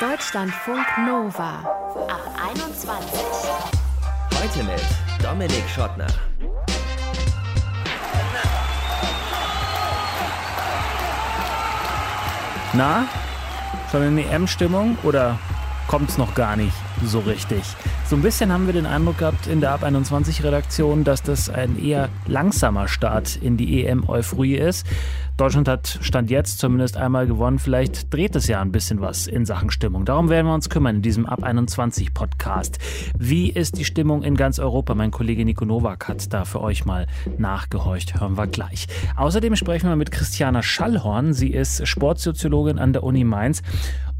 Deutschlandfunk Nova ab 21. Heute mit Dominik Schottner. Na, schon in EM-Stimmung oder kommt es noch gar nicht so richtig? So ein bisschen haben wir den Eindruck gehabt in der Ab 21 Redaktion, dass das ein eher langsamer Start in die EM-Euphorie ist. Deutschland hat Stand jetzt zumindest einmal gewonnen. Vielleicht dreht es ja ein bisschen was in Sachen Stimmung. Darum werden wir uns kümmern in diesem Ab 21 Podcast. Wie ist die Stimmung in ganz Europa? Mein Kollege Nico Nowak hat da für euch mal nachgehorcht. Hören wir gleich. Außerdem sprechen wir mit Christiana Schallhorn. Sie ist Sportsoziologin an der Uni Mainz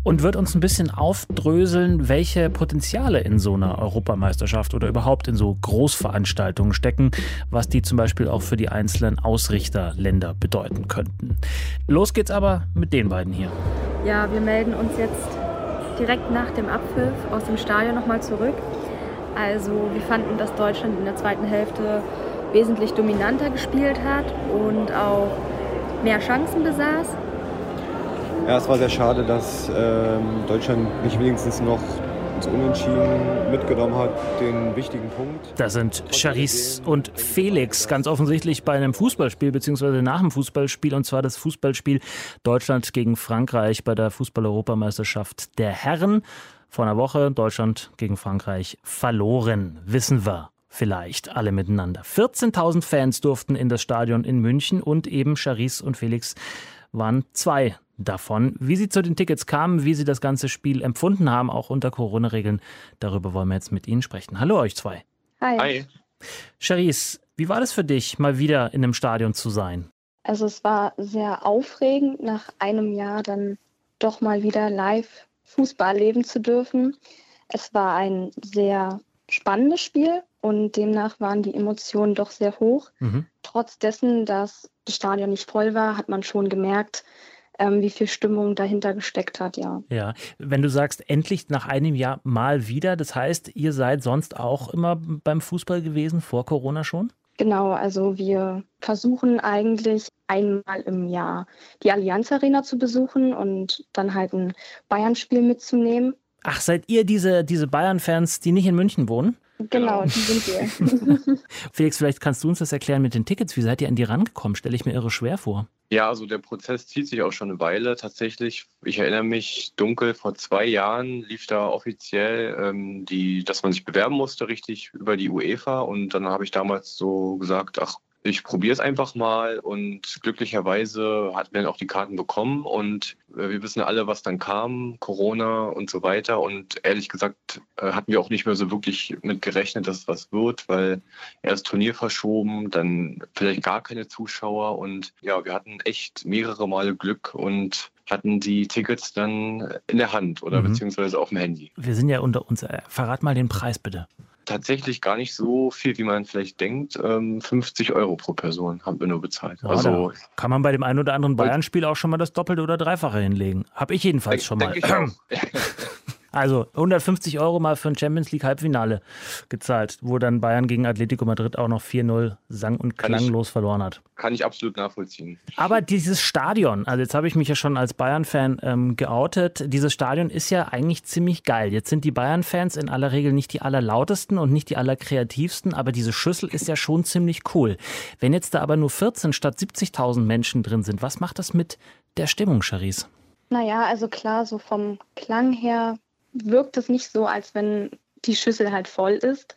und wird uns ein bisschen aufdröseln, welche Potenziale in so einer Europameisterschaft oder überhaupt in so Großveranstaltungen stecken, was die zum Beispiel auch für die einzelnen Ausrichterländer bedeuten könnten. Los geht's aber mit den beiden hier. Ja, wir melden uns jetzt direkt nach dem Abpfiff aus dem Stadion nochmal zurück. Also wir fanden, dass Deutschland in der zweiten Hälfte wesentlich dominanter gespielt hat und auch mehr Chancen besaß. Ja, es war sehr schade, dass ähm, Deutschland nicht wenigstens noch das Unentschieden mitgenommen hat, den wichtigen Punkt. Da sind Charis und Felix ganz offensichtlich bei einem Fußballspiel beziehungsweise nach dem Fußballspiel und zwar das Fußballspiel Deutschland gegen Frankreich bei der Fußball-Europameisterschaft der Herren. Vor einer Woche Deutschland gegen Frankreich verloren, wissen wir vielleicht alle miteinander. 14.000 Fans durften in das Stadion in München und eben Charis und Felix waren zwei davon. Wie Sie zu den Tickets kamen, wie Sie das ganze Spiel empfunden haben, auch unter Corona-Regeln, darüber wollen wir jetzt mit Ihnen sprechen. Hallo euch zwei. Hi. Hi. Charisse, wie war das für dich, mal wieder in einem Stadion zu sein? Also es war sehr aufregend, nach einem Jahr dann doch mal wieder live Fußball erleben zu dürfen. Es war ein sehr spannendes Spiel und demnach waren die Emotionen doch sehr hoch. Mhm. Trotz dessen, dass das Stadion nicht voll war, hat man schon gemerkt, ähm, wie viel Stimmung dahinter gesteckt hat, ja. Ja, wenn du sagst, endlich nach einem Jahr mal wieder, das heißt, ihr seid sonst auch immer beim Fußball gewesen, vor Corona schon? Genau, also wir versuchen eigentlich einmal im Jahr die Allianz Arena zu besuchen und dann halt ein Bayern-Spiel mitzunehmen. Ach, seid ihr diese, diese Bayern-Fans, die nicht in München wohnen? Genau, die sind wir. Felix, vielleicht kannst du uns das erklären mit den Tickets. Wie seid ihr an die rangekommen? Stelle ich mir irre schwer vor. Ja, also der Prozess zieht sich auch schon eine Weile tatsächlich. Ich erinnere mich dunkel, vor zwei Jahren lief da offiziell, ähm, die, dass man sich bewerben musste, richtig über die UEFA. Und dann habe ich damals so gesagt, ach, ich probiere es einfach mal und glücklicherweise hatten wir dann auch die Karten bekommen und äh, wir wissen alle, was dann kam, Corona und so weiter und ehrlich gesagt äh, hatten wir auch nicht mehr so wirklich mit gerechnet, dass es was wird, weil erst Turnier verschoben, dann vielleicht gar keine Zuschauer und ja, wir hatten echt mehrere Male Glück und hatten die Tickets dann in der Hand oder Mhm. beziehungsweise auf dem Handy. Wir sind ja unter uns. Äh, Verrat mal den Preis bitte. Tatsächlich gar nicht so viel, wie man vielleicht denkt. Ähm, 50 Euro pro Person haben wir nur bezahlt. Ja, also kann man bei dem einen oder anderen Bayern-Spiel auch schon mal das Doppelte oder Dreifache hinlegen. Hab ich jedenfalls schon mal. ich. Also 150 Euro mal für ein Champions League Halbfinale gezahlt, wo dann Bayern gegen Atletico Madrid auch noch 4-0 sang- und Kann ich- klanglos verloren hat. Kann ich absolut nachvollziehen. Aber dieses Stadion, also jetzt habe ich mich ja schon als Bayern-Fan ähm, geoutet, dieses Stadion ist ja eigentlich ziemlich geil. Jetzt sind die Bayern-Fans in aller Regel nicht die allerlautesten und nicht die allerkreativsten, aber diese Schüssel ist ja schon ziemlich cool. Wenn jetzt da aber nur 14 statt 70.000 Menschen drin sind, was macht das mit der Stimmung, Charisse? naja, also klar, so vom Klang her wirkt es nicht so, als wenn die Schüssel halt voll ist.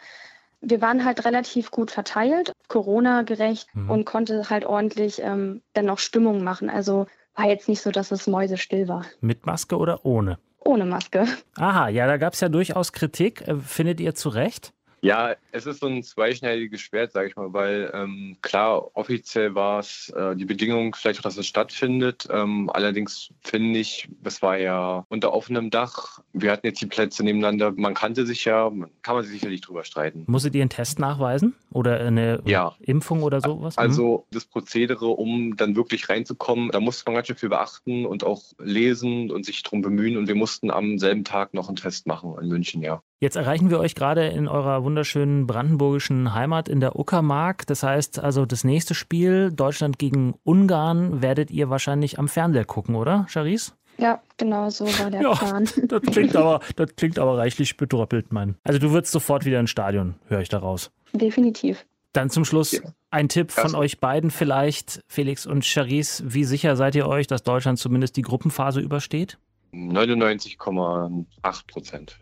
Wir waren halt relativ gut verteilt, Corona-gerecht Mhm. und konnte halt ordentlich ähm, dann noch Stimmung machen. Also war jetzt nicht so, dass es mäusestill war. Mit Maske oder ohne? Ohne Maske. Aha, ja, da gab es ja durchaus Kritik. Äh, Findet ihr zu Recht? Ja, es ist so ein zweischneidiges Schwert, sage ich mal, weil ähm, klar, offiziell war es äh, die Bedingung vielleicht auch, dass es stattfindet. Ähm, allerdings finde ich, es war ja unter offenem Dach. Wir hatten jetzt die Plätze nebeneinander. Man kannte sich ja, kann man sich sicherlich drüber streiten. Musstet ihr einen Test nachweisen? Oder eine Ja. Impfung oder sowas? Mhm. Also das Prozedere, um dann wirklich reinzukommen, da musste man ganz schön viel beachten und auch lesen und sich drum bemühen. Und wir mussten am selben Tag noch einen Test machen in München, ja. Jetzt erreichen wir euch gerade in eurer wunderschönen brandenburgischen Heimat in der Uckermark. Das heißt also, das nächste Spiel, Deutschland gegen Ungarn, werdet ihr wahrscheinlich am Fernseher gucken, oder, Charisse? Ja, genau so war der Ja, Plan. das klingt aber, das klingt aber reichlich bedröppelt, Mann. Also du würdest sofort wieder ins Stadion, höre ich daraus. Definitiv. Dann zum Schluss Ja. ein Tipp von euch beiden vielleicht, Felix und Charisse. Wie sicher seid ihr euch, dass Deutschland zumindest die Gruppenphase übersteht? 99,8 Prozent.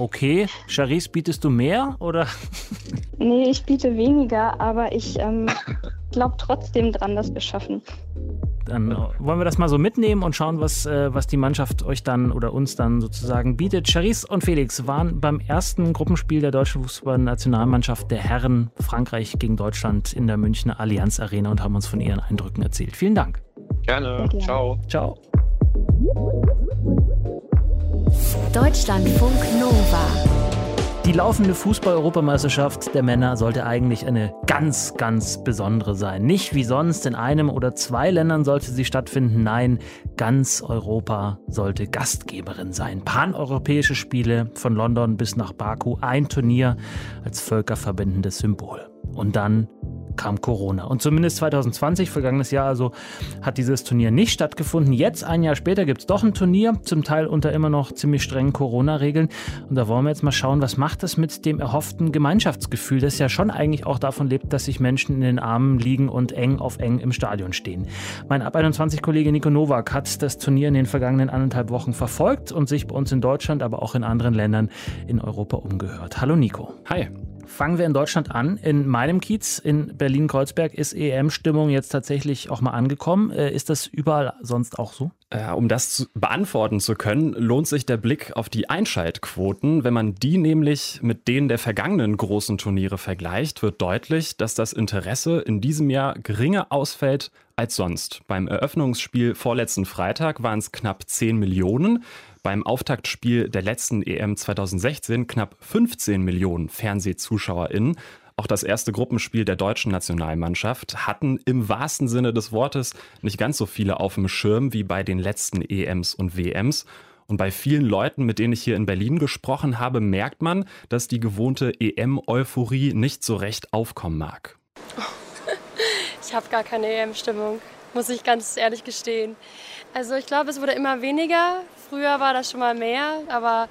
Okay, Charisse, bietest du mehr oder? Nee, ich biete weniger, aber ich ähm, glaube trotzdem dran, dass wir es schaffen. Dann wollen wir das mal so mitnehmen und schauen, was, äh, was die Mannschaft euch dann oder uns dann sozusagen bietet. Charisse und Felix waren beim ersten Gruppenspiel der deutschen Fußballnationalmannschaft der Herren Frankreich gegen Deutschland in der Münchner Allianz Arena und haben uns von ihren Eindrücken erzählt. Vielen Dank. Gerne. Ciao. Ciao. Deutschlandfunk Nova. Die laufende Fußball-Europameisterschaft der Männer sollte eigentlich eine ganz, ganz besondere sein. Nicht wie sonst in einem oder zwei Ländern sollte sie stattfinden. Nein, ganz Europa sollte Gastgeberin sein. Paneuropäische Spiele von London bis nach Baku, ein Turnier als völkerverbindendes Symbol. Und dann kam Corona. Und zumindest 2020, vergangenes Jahr also, hat dieses Turnier nicht stattgefunden. Jetzt, ein Jahr später, gibt es doch ein Turnier, zum Teil unter immer noch ziemlich strengen Corona-Regeln. Und da wollen wir jetzt mal schauen, was macht das mit dem erhofften Gemeinschaftsgefühl, das ja schon eigentlich auch davon lebt, dass sich Menschen in den Armen liegen und eng auf eng im Stadion stehen. Mein Ab 21-Kollege Nico Nowak hat das Turnier in den vergangenen anderthalb Wochen verfolgt und sich bei uns in Deutschland, aber auch in anderen Ländern in Europa umgehört. Hallo Nico. Hi. Fangen wir in Deutschland an. In meinem Kiez in Berlin-Kreuzberg ist EM-Stimmung jetzt tatsächlich auch mal angekommen. Äh, Ist das überall sonst auch so? Äh, um das zu beantworten zu können, lohnt sich der Blick auf die Einschaltquoten. Wenn man die nämlich mit denen der vergangenen großen Turniere vergleicht, wird deutlich, dass das Interesse in diesem Jahr geringer ausfällt als sonst. Beim Eröffnungsspiel vorletzten Freitag waren es knapp 10 Millionen. Beim Auftaktspiel der letzten EM 2016 knapp 15 Millionen FernsehzuschauerInnen. Auch das erste Gruppenspiel der deutschen Nationalmannschaft hatten im wahrsten Sinne des Wortes nicht ganz so viele auf dem Schirm wie bei den letzten EMs und WMs. Und bei vielen Leuten, mit denen ich hier in Berlin gesprochen habe, merkt man, dass die gewohnte EM-Euphorie nicht so recht aufkommen mag. Ich habe gar keine EM-Stimmung, muss ich ganz ehrlich gestehen. Also ich glaube, es wurde immer weniger. Früher war das schon mal mehr, aber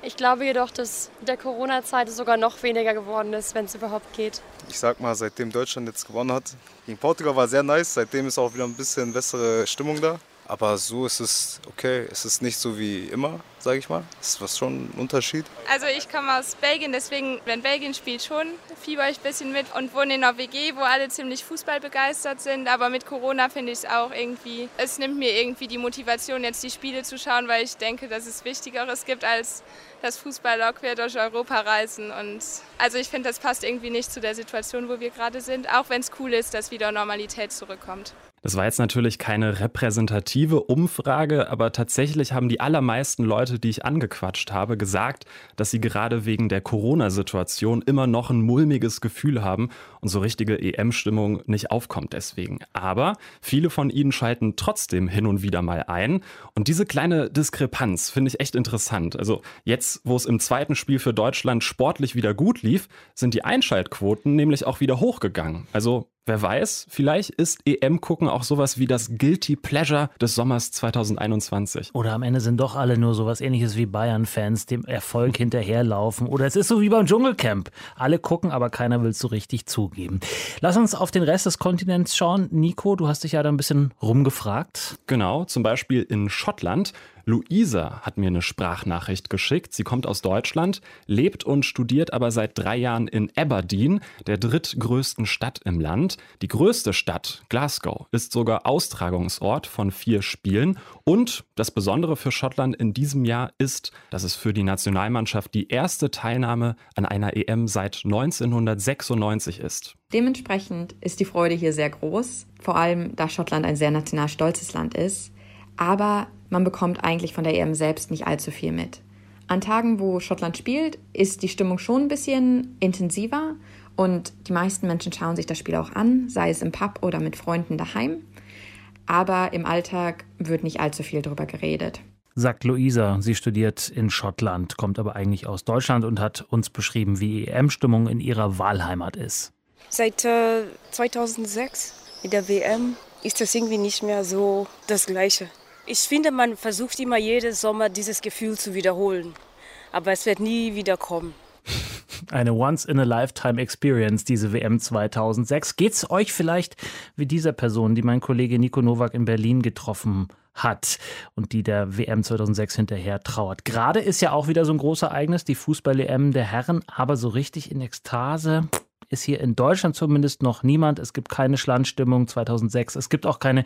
ich glaube jedoch, dass der Corona-Zeit sogar noch weniger geworden ist, wenn es überhaupt geht. Ich sag mal, seitdem Deutschland jetzt gewonnen hat, gegen Portugal war sehr nice, seitdem ist auch wieder ein bisschen bessere Stimmung da. Aber so ist es okay, es ist nicht so wie immer, sage ich mal. Es ist was schon ein Unterschied. Also ich komme aus Belgien, deswegen, wenn Belgien spielt, schon fieber ich ein bisschen mit und wohne in einer WG, wo alle ziemlich fußballbegeistert sind. Aber mit Corona finde ich es auch irgendwie, es nimmt mir irgendwie die Motivation, jetzt die Spiele zu schauen, weil ich denke, dass es Wichtigeres gibt, als das Fußballlog quer durch Europa reisen. Und also ich finde, das passt irgendwie nicht zu der Situation, wo wir gerade sind, auch wenn es cool ist, dass wieder Normalität zurückkommt. Das war jetzt natürlich keine repräsentative Umfrage, aber tatsächlich haben die allermeisten Leute, die ich angequatscht habe, gesagt, dass sie gerade wegen der Corona-Situation immer noch ein mulmiges Gefühl haben und so richtige EM-Stimmung nicht aufkommt deswegen. Aber viele von ihnen schalten trotzdem hin und wieder mal ein. Und diese kleine Diskrepanz finde ich echt interessant. Also jetzt, wo es im zweiten Spiel für Deutschland sportlich wieder gut lief, sind die Einschaltquoten nämlich auch wieder hochgegangen. Also Wer weiß, vielleicht ist EM-Gucken auch sowas wie das Guilty Pleasure des Sommers 2021. Oder am Ende sind doch alle nur sowas ähnliches wie Bayern-Fans, dem Erfolg hinterherlaufen. Oder es ist so wie beim Dschungelcamp. Alle gucken, aber keiner will es so richtig zugeben. Lass uns auf den Rest des Kontinents schauen. Nico, du hast dich ja da ein bisschen rumgefragt. Genau, zum Beispiel in Schottland. Luisa hat mir eine Sprachnachricht geschickt. Sie kommt aus Deutschland, lebt und studiert aber seit drei Jahren in Aberdeen, der drittgrößten Stadt im Land. Die größte Stadt, Glasgow, ist sogar Austragungsort von vier Spielen. Und das Besondere für Schottland in diesem Jahr ist, dass es für die Nationalmannschaft die erste Teilnahme an einer EM seit 1996 ist. Dementsprechend ist die Freude hier sehr groß, vor allem da Schottland ein sehr national stolzes Land ist. Aber man bekommt eigentlich von der EM selbst nicht allzu viel mit. An Tagen, wo Schottland spielt, ist die Stimmung schon ein bisschen intensiver und die meisten Menschen schauen sich das Spiel auch an, sei es im Pub oder mit Freunden daheim. Aber im Alltag wird nicht allzu viel darüber geredet. Sagt Luisa, sie studiert in Schottland, kommt aber eigentlich aus Deutschland und hat uns beschrieben, wie EM-Stimmung in ihrer Wahlheimat ist. Seit äh, 2006 mit der WM ist das irgendwie nicht mehr so das Gleiche. Ich finde, man versucht immer jeden Sommer dieses Gefühl zu wiederholen. Aber es wird nie wieder kommen. Eine Once-in-a-Lifetime-Experience, diese WM 2006. Geht's euch vielleicht wie dieser Person, die mein Kollege Nico Nowak in Berlin getroffen hat und die der WM 2006 hinterher trauert? Gerade ist ja auch wieder so ein großes Ereignis, die Fußball-EM der Herren, aber so richtig in Ekstase ist hier in Deutschland zumindest noch niemand. Es gibt keine Schlandstimmung 2006. Es gibt auch keine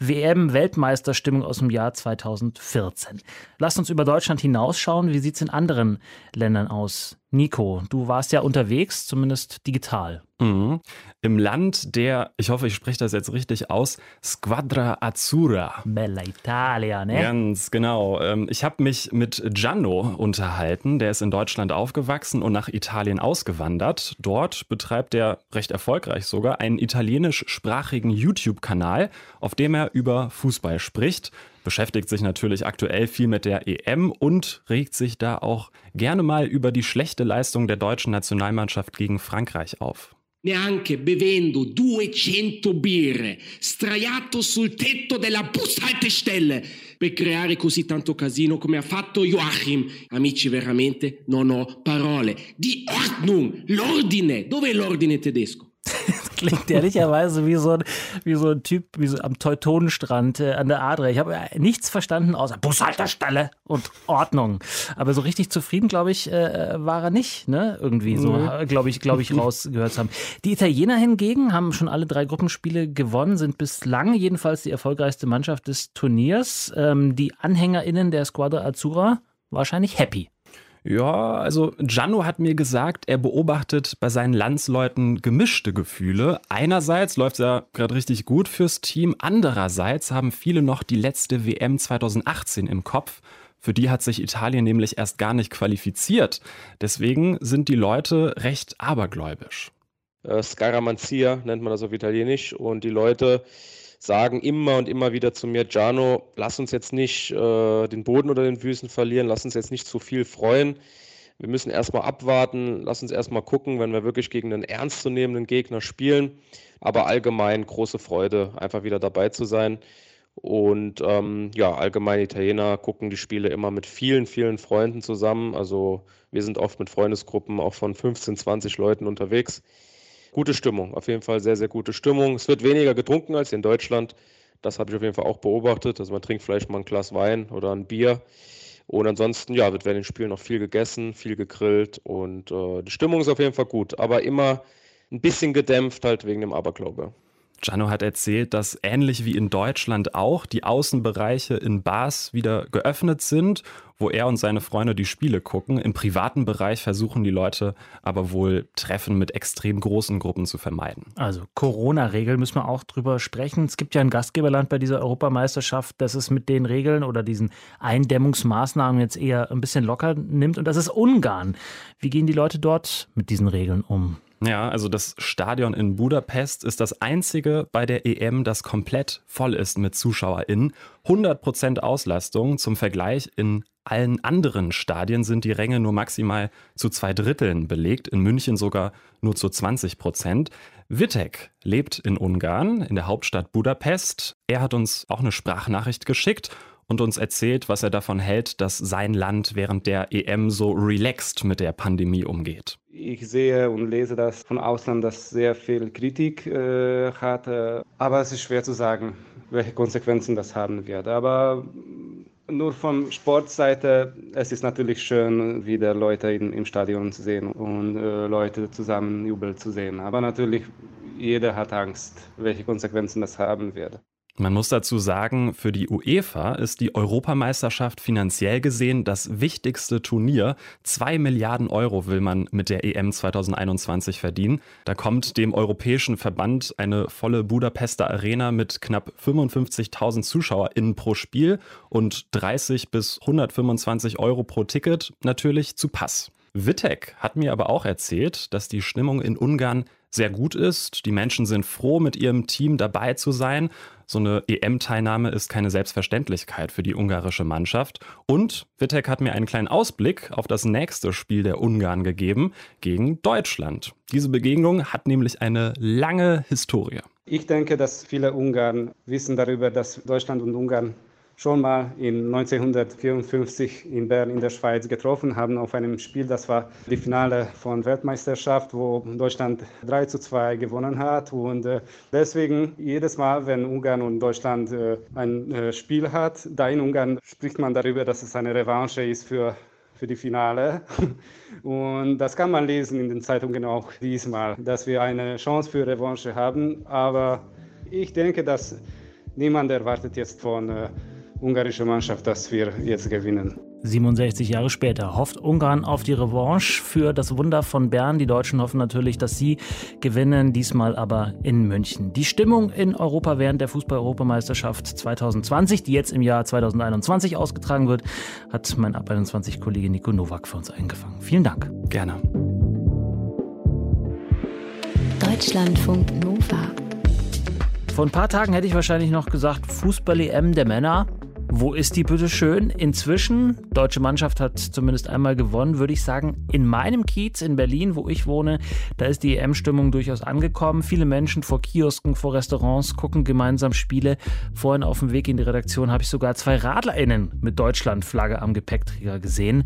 WM-Weltmeisterstimmung aus dem Jahr 2014. Lasst uns über Deutschland hinausschauen. Wie sieht es in anderen Ländern aus? Nico, du warst ja unterwegs, zumindest digital. Mhm. Im Land der, ich hoffe, ich spreche das jetzt richtig aus, Squadra Azzurra. Bella Italia, ne? Ganz genau. Ähm, ich habe mich mit Gianno unterhalten. Der ist in Deutschland aufgewachsen und nach Italien ausgewandert. Dort betreibt er recht erfolgreich sogar einen italienischsprachigen YouTube-Kanal, auf dem er über Fußball spricht beschäftigt sich natürlich aktuell viel mit der EM und regt sich da auch gerne mal über die schlechte Leistung der deutschen Nationalmannschaft gegen Frankreich auf. Neanche bevendo 200 birre straiato sul tetto della bushaltestelle per creare così tanto casino come ha fatto Joachim. Amici, veramente non ho parole. Die Ordnung, l'ordine. Dov'è l'ordine tedesco? klingt ehrlicherweise wie so ein, wie so ein Typ wie so am Teutonenstrand äh, an der Adria. Ich habe äh, nichts verstanden außer Bushalterstelle und Ordnung. Aber so richtig zufrieden, glaube ich, äh, war er nicht. Ne? Irgendwie so, mhm. glaube ich, glaube ich, rausgehört zu haben. Die Italiener hingegen haben schon alle drei Gruppenspiele gewonnen, sind bislang jedenfalls die erfolgreichste Mannschaft des Turniers. Ähm, die AnhängerInnen der Squadra Azzurra wahrscheinlich happy. Ja, also Gianno hat mir gesagt, er beobachtet bei seinen Landsleuten gemischte Gefühle. Einerseits läuft es ja gerade richtig gut fürs Team, andererseits haben viele noch die letzte WM 2018 im Kopf. Für die hat sich Italien nämlich erst gar nicht qualifiziert. Deswegen sind die Leute recht abergläubisch. Äh, Scaramanzia nennt man das auf Italienisch. Und die Leute sagen immer und immer wieder zu mir, Giano, lass uns jetzt nicht äh, den Boden unter den Füßen verlieren, lass uns jetzt nicht zu viel freuen. Wir müssen erstmal abwarten, lass uns erstmal gucken, wenn wir wirklich gegen einen ernstzunehmenden Gegner spielen. Aber allgemein große Freude, einfach wieder dabei zu sein. Und ähm, ja, allgemein Italiener gucken die Spiele immer mit vielen, vielen Freunden zusammen. Also wir sind oft mit Freundesgruppen auch von 15, 20 Leuten unterwegs gute Stimmung. Auf jeden Fall sehr, sehr gute Stimmung. Es wird weniger getrunken als in Deutschland. Das habe ich auf jeden Fall auch beobachtet. Also man trinkt vielleicht mal ein Glas Wein oder ein Bier. Und ansonsten, ja, wird während den Spielen noch viel gegessen, viel gegrillt und äh, die Stimmung ist auf jeden Fall gut, aber immer ein bisschen gedämpft halt wegen dem Aberglaube. Gianno hat erzählt, dass ähnlich wie in Deutschland auch die Außenbereiche in Bars wieder geöffnet sind, wo er und seine Freunde die Spiele gucken. Im privaten Bereich versuchen die Leute aber wohl Treffen mit extrem großen Gruppen zu vermeiden. Also Corona-Regeln müssen wir auch drüber sprechen. Es gibt ja ein Gastgeberland bei dieser Europameisterschaft, das es mit den Regeln oder diesen Eindämmungsmaßnahmen jetzt eher ein bisschen locker nimmt und das ist Ungarn. Wie gehen die Leute dort mit diesen Regeln um? Ja, also das Stadion in Budapest ist das einzige bei der EM, das komplett voll ist mit ZuschauerInnen. 100% Auslastung. Zum Vergleich, in allen anderen Stadien sind die Ränge nur maximal zu zwei Dritteln belegt, in München sogar nur zu 20 Prozent. Wittek lebt in Ungarn, in der Hauptstadt Budapest. Er hat uns auch eine Sprachnachricht geschickt und uns erzählt, was er davon hält, dass sein Land während der EM so relaxed mit der Pandemie umgeht. Ich sehe und lese das von Ausland, dass sehr viel Kritik äh, hat, äh, aber es ist schwer zu sagen, welche Konsequenzen das haben wird. Aber nur von Sportseite, es ist natürlich schön, wieder Leute in, im Stadion zu sehen und äh, Leute zusammen jubeln zu sehen. Aber natürlich, jeder hat Angst, welche Konsequenzen das haben wird. Man muss dazu sagen, für die UEFA ist die Europameisterschaft finanziell gesehen das wichtigste Turnier. Zwei Milliarden Euro will man mit der EM 2021 verdienen. Da kommt dem europäischen Verband eine volle Budapester Arena mit knapp 55.000 ZuschauerInnen pro Spiel und 30 bis 125 Euro pro Ticket natürlich zu Pass. Wittek hat mir aber auch erzählt, dass die Stimmung in Ungarn sehr gut ist. Die Menschen sind froh, mit ihrem Team dabei zu sein. So eine EM-Teilnahme ist keine Selbstverständlichkeit für die ungarische Mannschaft. Und Wittek hat mir einen kleinen Ausblick auf das nächste Spiel der Ungarn gegeben gegen Deutschland. Diese Begegnung hat nämlich eine lange Historie. Ich denke, dass viele Ungarn wissen darüber, dass Deutschland und Ungarn schon mal in 1954 in Bern in der Schweiz getroffen haben auf einem Spiel, das war die Finale von Weltmeisterschaft, wo Deutschland 3 zu 2 gewonnen hat. Und äh, deswegen jedes Mal, wenn Ungarn und Deutschland äh, ein äh, Spiel hat, da in Ungarn spricht man darüber, dass es eine Revanche ist für für die Finale. Und das kann man lesen in den Zeitungen auch diesmal, dass wir eine Chance für Revanche haben. Aber ich denke, dass niemand erwartet jetzt von ungarischer Mannschaft, dass wir jetzt gewinnen. 67 Jahre später hofft Ungarn auf die Revanche für das Wunder von Bern. Die Deutschen hoffen natürlich, dass sie gewinnen, diesmal aber in München. Die Stimmung in Europa während der Fußball-Europameisterschaft 2020, die jetzt im Jahr 2021 ausgetragen wird, hat mein Ab 21-Kollege Nico Nowak für uns eingefangen. Vielen Dank. Gerne. Deutschlandfunk Nova. Vor ein paar Tagen hätte ich wahrscheinlich noch gesagt, Fußball-EM der Männer. Wo ist die bitte schön? Inzwischen, deutsche Mannschaft hat zumindest einmal gewonnen, würde ich sagen, in meinem Kiez in Berlin, wo ich wohne, da ist die EM-Stimmung durchaus angekommen. Viele Menschen vor Kiosken, vor Restaurants gucken gemeinsam Spiele. Vorhin auf dem Weg in die Redaktion habe ich sogar zwei RadlerInnen mit Deutschlandflagge am Gepäckträger gesehen.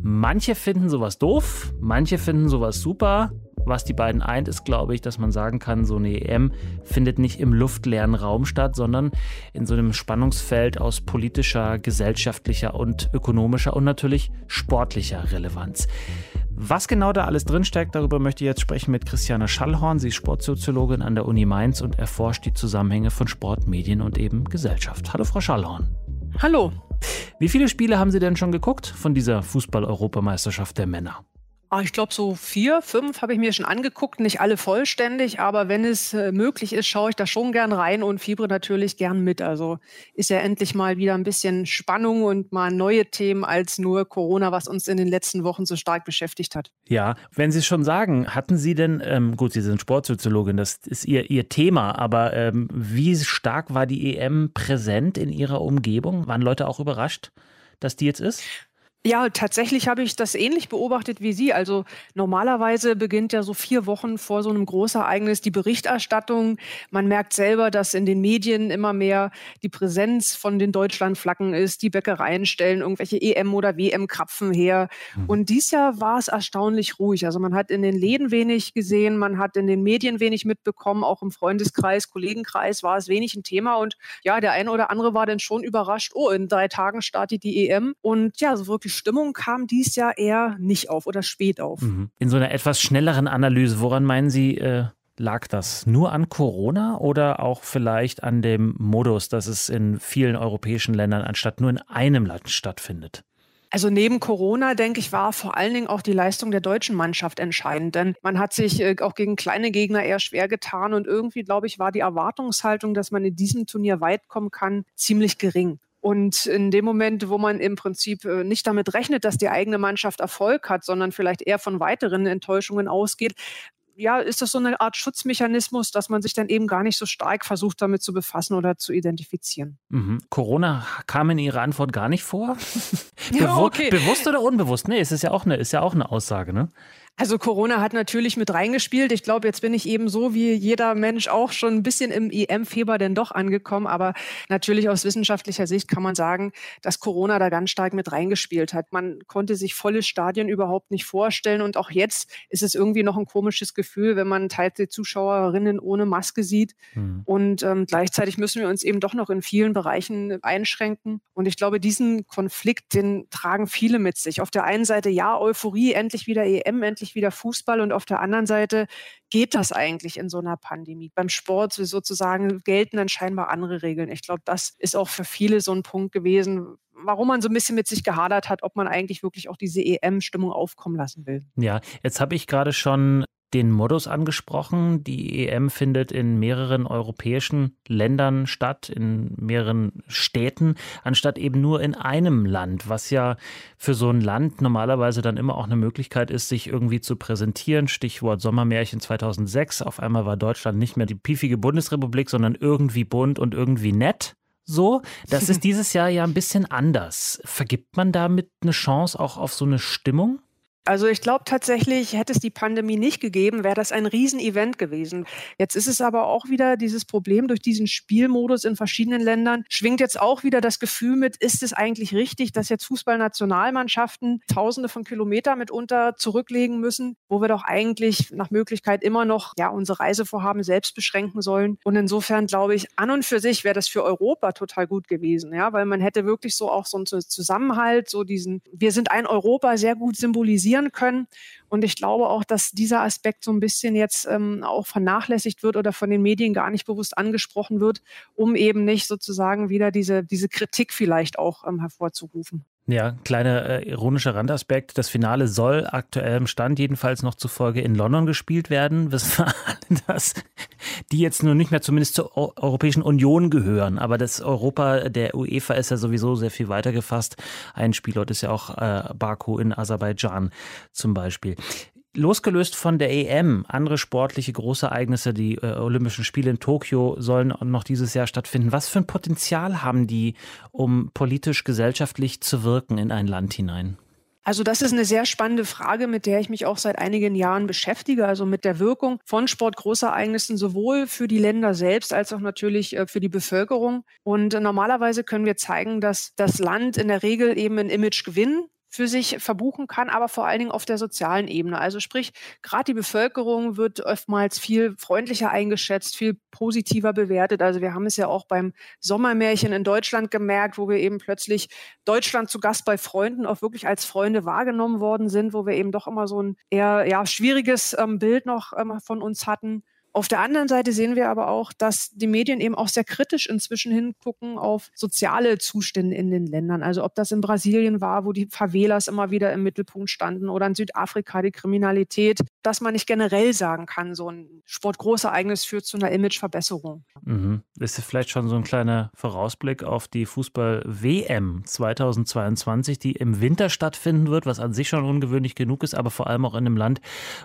Manche finden sowas doof, manche finden sowas super. Was die beiden eint, ist, glaube ich, dass man sagen kann, so eine EM findet nicht im luftleeren Raum statt, sondern in so einem Spannungsfeld aus politischer, gesellschaftlicher und ökonomischer und natürlich sportlicher Relevanz. Was genau da alles drinsteckt, darüber möchte ich jetzt sprechen mit Christiane Schallhorn. Sie ist Sportsoziologin an der Uni Mainz und erforscht die Zusammenhänge von Sport, Medien und eben Gesellschaft. Hallo, Frau Schallhorn. Hallo. Wie viele Spiele haben Sie denn schon geguckt von dieser Fußball-Europameisterschaft der Männer? Ah, ich glaube, so vier, fünf habe ich mir schon angeguckt. Nicht alle vollständig, aber wenn es äh, möglich ist, schaue ich da schon gern rein und fiebere natürlich gern mit. Also ist ja endlich mal wieder ein bisschen Spannung und mal neue Themen als nur Corona, was uns in den letzten Wochen so stark beschäftigt hat. Ja, wenn Sie es schon sagen, hatten Sie denn, ähm, gut, Sie sind Sportsoziologin, das ist Ihr, Ihr Thema, aber ähm, wie stark war die EM präsent in Ihrer Umgebung? Waren Leute auch überrascht, dass die jetzt ist? Ja, tatsächlich habe ich das ähnlich beobachtet wie Sie. Also normalerweise beginnt ja so vier Wochen vor so einem Großereignis die Berichterstattung. Man merkt selber, dass in den Medien immer mehr die Präsenz von den Deutschlandflaggen ist. Die Bäckereien stellen irgendwelche EM- oder WM-Krapfen her. Mhm. Und dies Jahr war es erstaunlich ruhig. Also man hat in den Läden wenig gesehen, man hat in den Medien wenig mitbekommen, auch im Freundeskreis, Kollegenkreis war es wenig ein Thema. Und ja, der eine oder andere war dann schon überrascht, oh, in drei Tagen startet die EM. Und ja, so wirklich Stimmung kam dies Jahr eher nicht auf oder spät auf. Mhm. In so einer etwas schnelleren Analyse, woran meinen Sie, äh, lag das? Nur an Corona oder auch vielleicht an dem Modus, dass es in vielen europäischen Ländern anstatt nur in einem Land stattfindet? Also neben Corona, denke ich, war vor allen Dingen auch die Leistung der deutschen Mannschaft entscheidend. Denn man hat sich äh, auch gegen kleine Gegner eher schwer getan und irgendwie, glaube ich, war die Erwartungshaltung, dass man in diesem Turnier weit kommen kann, ziemlich gering. Und in dem Moment, wo man im Prinzip äh, nicht damit rechnet, dass die eigene Mannschaft Erfolg hat, sondern vielleicht eher von weiteren Enttäuschungen ausgeht, ja, ist das so eine Art Schutzmechanismus, dass man sich dann eben gar nicht so stark versucht, damit zu befassen oder zu identifizieren. Mhm. Corona kam in Ihrer Antwort gar nicht vor? ja, okay. Bewusst oder unbewusst? Nee, es ist ja auch eine, ist ja auch eine Aussage, ne? Also Corona hat natürlich mit reingespielt. Ich glaube, jetzt bin ich eben so wie jeder Mensch auch schon ein bisschen im EM-Fieber denn doch angekommen. Aber natürlich aus wissenschaftlicher Sicht kann man sagen, dass Corona da ganz stark mit reingespielt hat. Man konnte sich volle Stadien überhaupt nicht vorstellen. Und auch jetzt ist es irgendwie noch ein komisches Gefühl, wenn man teils die Zuschauerinnen ohne Maske sieht. Mhm. Und ähm, gleichzeitig müssen wir uns eben doch noch in vielen Bereichen einschränken. Und ich glaube, diesen Konflikt, den tragen viele mit sich. Auf der einen Seite ja, Euphorie, endlich wieder EM, endlich endlich wieder Fußball und auf der anderen Seite geht das eigentlich in so einer Pandemie? Beim Sport sozusagen gelten dann scheinbar andere Regeln. Ich glaube, das ist auch für viele so ein Punkt gewesen, warum man so ein bisschen mit sich gehadert hat, ob man eigentlich wirklich auch diese EM-Stimmung aufkommen lassen will. Ja, jetzt habe ich gerade schon den Modus angesprochen. Die EM findet in mehreren europäischen Ländern statt, in mehreren Städten, anstatt eben nur in einem Land, was ja für so ein Land normalerweise dann immer auch eine Möglichkeit ist, sich irgendwie zu präsentieren. Stichwort Sommermärchen 2006. Auf einmal war Deutschland nicht mehr die piefige Bundesrepublik, sondern irgendwie bunt und irgendwie nett. So, das ist dieses Jahr ja ein bisschen anders. Vergibt man damit eine Chance auch auf so eine Stimmung? Also ich glaube tatsächlich, hätte es die Pandemie nicht gegeben, wäre das ein Riesenevent gewesen. Jetzt ist es aber auch wieder dieses Problem durch diesen Spielmodus in verschiedenen Ländern, schwingt jetzt auch wieder das Gefühl mit, ist es eigentlich richtig, dass jetzt Fußballnationalmannschaften tausende von Kilometern mitunter zurücklegen müssen, wo wir doch eigentlich nach Möglichkeit immer noch ja, unsere Reisevorhaben selbst beschränken sollen. Und insofern glaube ich, an und für sich wäre das für Europa total gut gewesen, ja, weil man hätte wirklich so auch so einen Zusammenhalt, so diesen, wir sind ein Europa sehr gut symbolisiert realisieren können. Und ich glaube auch, dass dieser Aspekt so ein bisschen jetzt ähm, auch vernachlässigt wird oder von den Medien gar nicht bewusst angesprochen wird, um eben nicht sozusagen wieder diese, diese Kritik vielleicht auch ähm, hervorzurufen. Ja, kleiner äh, ironischer Randaspekt. Das Finale soll aktuell im Stand jedenfalls noch zufolge in London gespielt werden. Wissen wir alle, dass die jetzt nur nicht mehr zumindest zur o Europäischen Union gehören. Aber das Europa der UEFA ist ja sowieso sehr viel weiter gefasst. Ein Spielort ist ja auch äh, Baku in Aserbaidschan zum Beispiel. Losgelöst von der EM, andere sportliche Großereignisse, die äh, Olympischen Spiele in Tokio sollen noch dieses Jahr stattfinden. Was für ein Potenzial haben die, um politisch, gesellschaftlich zu wirken in ein Land hinein? Also das ist eine sehr spannende Frage, mit der ich mich auch seit einigen Jahren beschäftige, also mit der Wirkung von Sportgroßereignissen sowohl für die Länder selbst als auch natürlich äh, für die Bevölkerung. Und normalerweise können wir zeigen, dass das Land in der Regel eben ein Image gewinnen für sich verbuchen kann, aber vor allen Dingen auf der sozialen Ebene. Also sprich, gerade die Bevölkerung wird oftmals viel freundlicher eingeschätzt, viel positiver bewertet. Also wir haben es ja auch beim Sommermärchen in Deutschland gemerkt, wo wir eben plötzlich Deutschland zu Gast bei Freunden auch wirklich als Freunde wahrgenommen worden sind, wo wir eben doch immer so ein eher ja, schwieriges ähm, Bild noch ähm, von uns hatten. Auf der anderen Seite sehen wir aber auch, dass die Medien eben auch sehr kritisch inzwischen hingucken auf soziale Zustände in den Ländern. Also ob das in Brasilien war, wo die Favelas immer wieder im Mittelpunkt standen oder in Südafrika die Kriminalität, dass man nicht generell sagen kann, so ein Sportgroßereignis führt zu einer Imageverbesserung. Mhm. Ist vielleicht schon so ein kleiner Vorausblick auf die Fußball-WM 2022, die im Winter stattfinden wird, was an sich schon ungewöhnlich genug ist, aber vor allem auch in einem Land,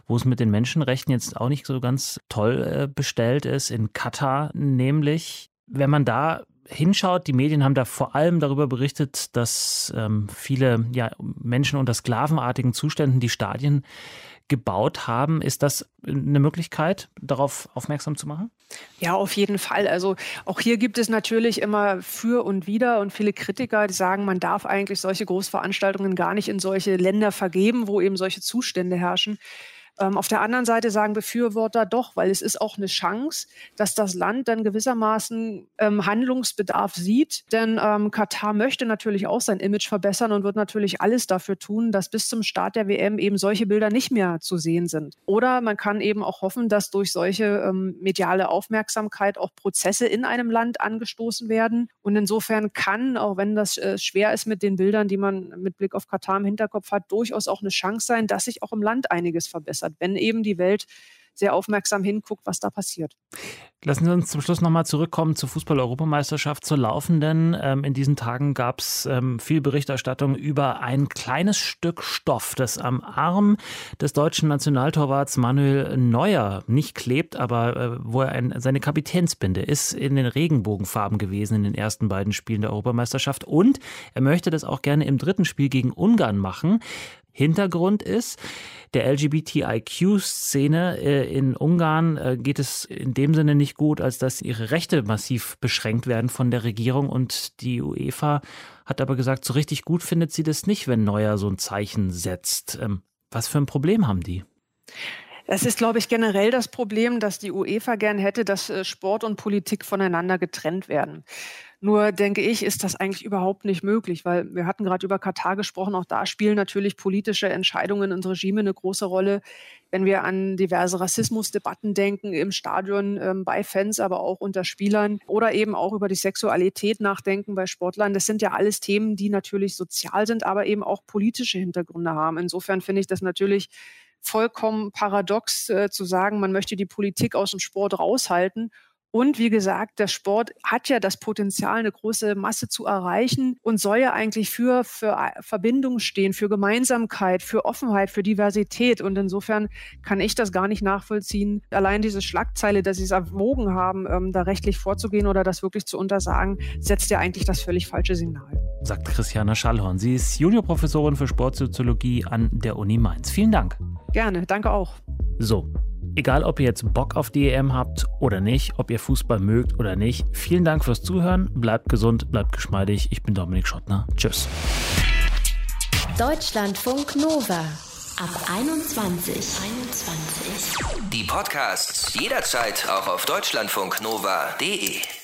wo es mit den Menschenrechten jetzt auch nicht so ganz toll äh, bestellt ist, in Katar nämlich. Wenn man da hinschaut, die Medien haben da vor allem darüber berichtet, dass ähm, viele ja, Menschen unter sklavenartigen Zuständen die Stadien gebaut haben. Ist das eine Möglichkeit, darauf aufmerksam zu machen? Ja, auf jeden Fall. Also auch hier gibt es natürlich immer für und wider und viele Kritiker, die sagen, man darf eigentlich solche Großveranstaltungen gar nicht in solche Länder vergeben, wo eben solche Zustände herrschen. Ähm, auf der anderen Seite sagen Befürworter doch, weil es ist auch eine Chance, dass das Land dann gewissermaßen ähm, Handlungsbedarf sieht. Denn ähm, Katar möchte natürlich auch sein Image verbessern und wird natürlich alles dafür tun, dass bis zum Start der WM eben solche Bilder nicht mehr zu sehen sind. Oder man kann eben auch hoffen, dass durch solche ähm, mediale Aufmerksamkeit auch Prozesse in einem Land angestoßen werden. Und insofern kann, auch wenn das äh, schwer ist mit den Bildern, die man mit Blick auf Katar im Hinterkopf hat, durchaus auch eine Chance sein, dass sich auch im Land einiges verbessert hat, wenn eben die Welt sehr aufmerksam hinguckt, was da passiert. Lassen Sie uns zum Schluss nochmal zurückkommen zur Fußball-Europameisterschaft, zur laufenden. Ähm, in diesen Tagen gab es ähm, viel Berichterstattung über ein kleines Stück Stoff, das am Arm des deutschen Nationaltorwarts Manuel Neuer nicht klebt, aber äh, wo er ein, seine Kapitänsbinde ist in den Regenbogenfarben gewesen in den ersten beiden Spielen der Europameisterschaft. Und er möchte das auch gerne im dritten Spiel gegen Ungarn machen. Hintergrund ist, der LGBTIQ-Szene äh, in Ungarn äh, geht es in dem Sinne nicht gut, als dass ihre Rechte massiv beschränkt werden von der Regierung und die UEFA hat aber gesagt, so richtig gut findet sie das nicht, wenn Neuer so ein Zeichen setzt. Ähm, was für ein Problem haben die? Es ist, glaube ich, generell das Problem, dass die UEFA gern hätte, dass äh, Sport und Politik voneinander getrennt werden. Nur denke ich, ist das eigentlich überhaupt nicht möglich, weil wir hatten gerade über Katar gesprochen. Auch da spielen natürlich politische Entscheidungen und Regime eine große Rolle. Wenn wir an diverse Rassismusdebatten denken im Stadion ähm, bei Fans, aber auch unter Spielern oder eben auch über die Sexualität nachdenken bei Sportlern. Das sind ja alles Themen, die natürlich sozial sind, aber eben auch politische Hintergründe haben. Insofern finde ich das natürlich vollkommen paradox äh, zu sagen, man möchte die Politik aus dem Sport raushalten Und wie gesagt, der Sport hat ja das Potenzial, eine große Masse zu erreichen und soll ja eigentlich für, für Verbindung stehen, für Gemeinsamkeit, für Offenheit, für Diversität. Und insofern kann ich das gar nicht nachvollziehen. Allein diese Schlagzeile, dass sie es erwogen haben, ähm, da rechtlich vorzugehen oder das wirklich zu untersagen, setzt ja eigentlich das völlig falsche Signal. Sagt Christiana Schallhorn. Sie ist Juniorprofessorin für Sportsoziologie an der Uni Mainz. Vielen Dank. Gerne, danke auch. So, Egal, ob ihr jetzt Bock auf die EM habt oder nicht, ob ihr Fußball mögt oder nicht, vielen Dank fürs Zuhören. Bleibt gesund, bleibt geschmeidig. Ich bin Dominik Schottner. Tschüss. Deutschlandfunk Nova ab 21. 21. Die Podcasts jederzeit auch auf deutschlandfunknova.de.